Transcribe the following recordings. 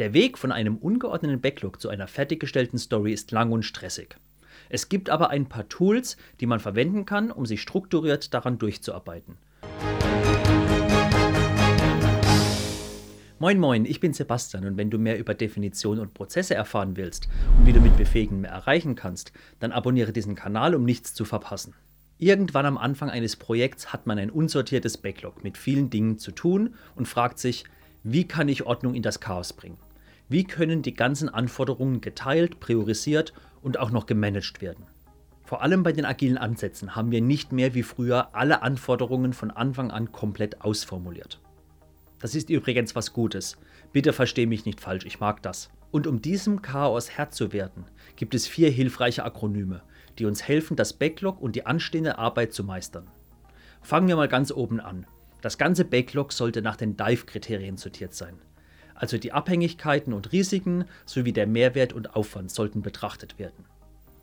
Der Weg von einem ungeordneten Backlog zu einer fertiggestellten Story ist lang und stressig. Es gibt aber ein paar Tools, die man verwenden kann, um sich strukturiert daran durchzuarbeiten. Moin Moin, ich bin Sebastian und wenn du mehr über Definition und Prozesse erfahren willst und wie du mit Befähigen mehr erreichen kannst, dann abonniere diesen Kanal, um nichts zu verpassen. Irgendwann am Anfang eines Projekts hat man ein unsortiertes Backlog mit vielen Dingen zu tun und fragt sich, wie kann ich Ordnung in das Chaos bringen? Wie können die ganzen Anforderungen geteilt, priorisiert und auch noch gemanagt werden? Vor allem bei den agilen Ansätzen haben wir nicht mehr wie früher alle Anforderungen von Anfang an komplett ausformuliert. Das ist übrigens was Gutes. Bitte versteh mich nicht falsch, ich mag das. Und um diesem Chaos Herr zu werden, gibt es vier hilfreiche Akronyme, die uns helfen, das Backlog und die anstehende Arbeit zu meistern. Fangen wir mal ganz oben an. Das ganze Backlog sollte nach den Dive-Kriterien sortiert sein. Also die Abhängigkeiten und Risiken sowie der Mehrwert und Aufwand sollten betrachtet werden.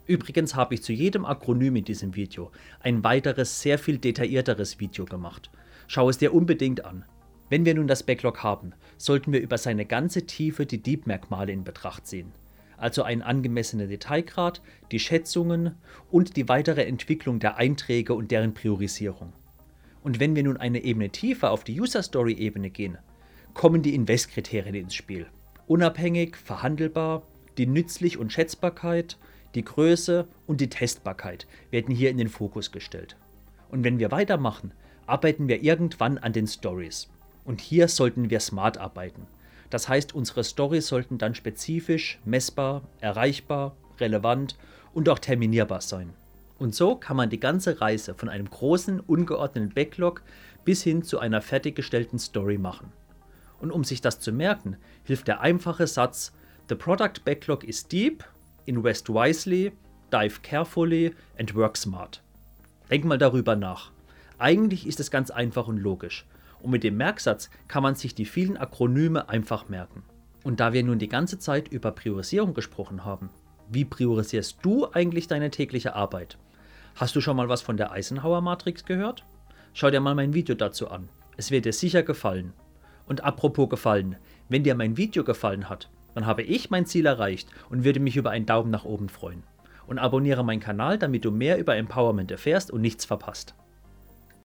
Übrigens habe ich zu jedem Akronym in diesem Video ein weiteres, sehr viel detaillierteres Video gemacht. Schau es dir unbedingt an. Wenn wir nun das Backlog haben, sollten wir über seine ganze Tiefe die Deep-Merkmale in Betracht ziehen. Also einen angemessenen Detailgrad, die Schätzungen und die weitere Entwicklung der Einträge und deren Priorisierung. Und wenn wir nun eine Ebene tiefer auf die User Story Ebene gehen, kommen die Invest-Kriterien ins Spiel. Unabhängig, verhandelbar, die Nützlich- und Schätzbarkeit, die Größe und die Testbarkeit werden hier in den Fokus gestellt. Und wenn wir weitermachen, arbeiten wir irgendwann an den Stories. Und hier sollten wir smart arbeiten. Das heißt, unsere Stories sollten dann spezifisch, messbar, erreichbar, relevant und auch terminierbar sein. Und so kann man die ganze Reise von einem großen, ungeordneten Backlog bis hin zu einer fertiggestellten Story machen. Und um sich das zu merken, hilft der einfache Satz: The product backlog is deep, invest wisely, dive carefully and work smart. Denk mal darüber nach. Eigentlich ist es ganz einfach und logisch. Und mit dem Merksatz kann man sich die vielen Akronyme einfach merken. Und da wir nun die ganze Zeit über Priorisierung gesprochen haben, wie priorisierst du eigentlich deine tägliche Arbeit? Hast du schon mal was von der Eisenhower Matrix gehört? Schau dir mal mein Video dazu an. Es wird dir sicher gefallen. Und apropos gefallen, wenn dir mein Video gefallen hat, dann habe ich mein Ziel erreicht und würde mich über einen Daumen nach oben freuen. Und abonniere meinen Kanal, damit du mehr über Empowerment erfährst und nichts verpasst.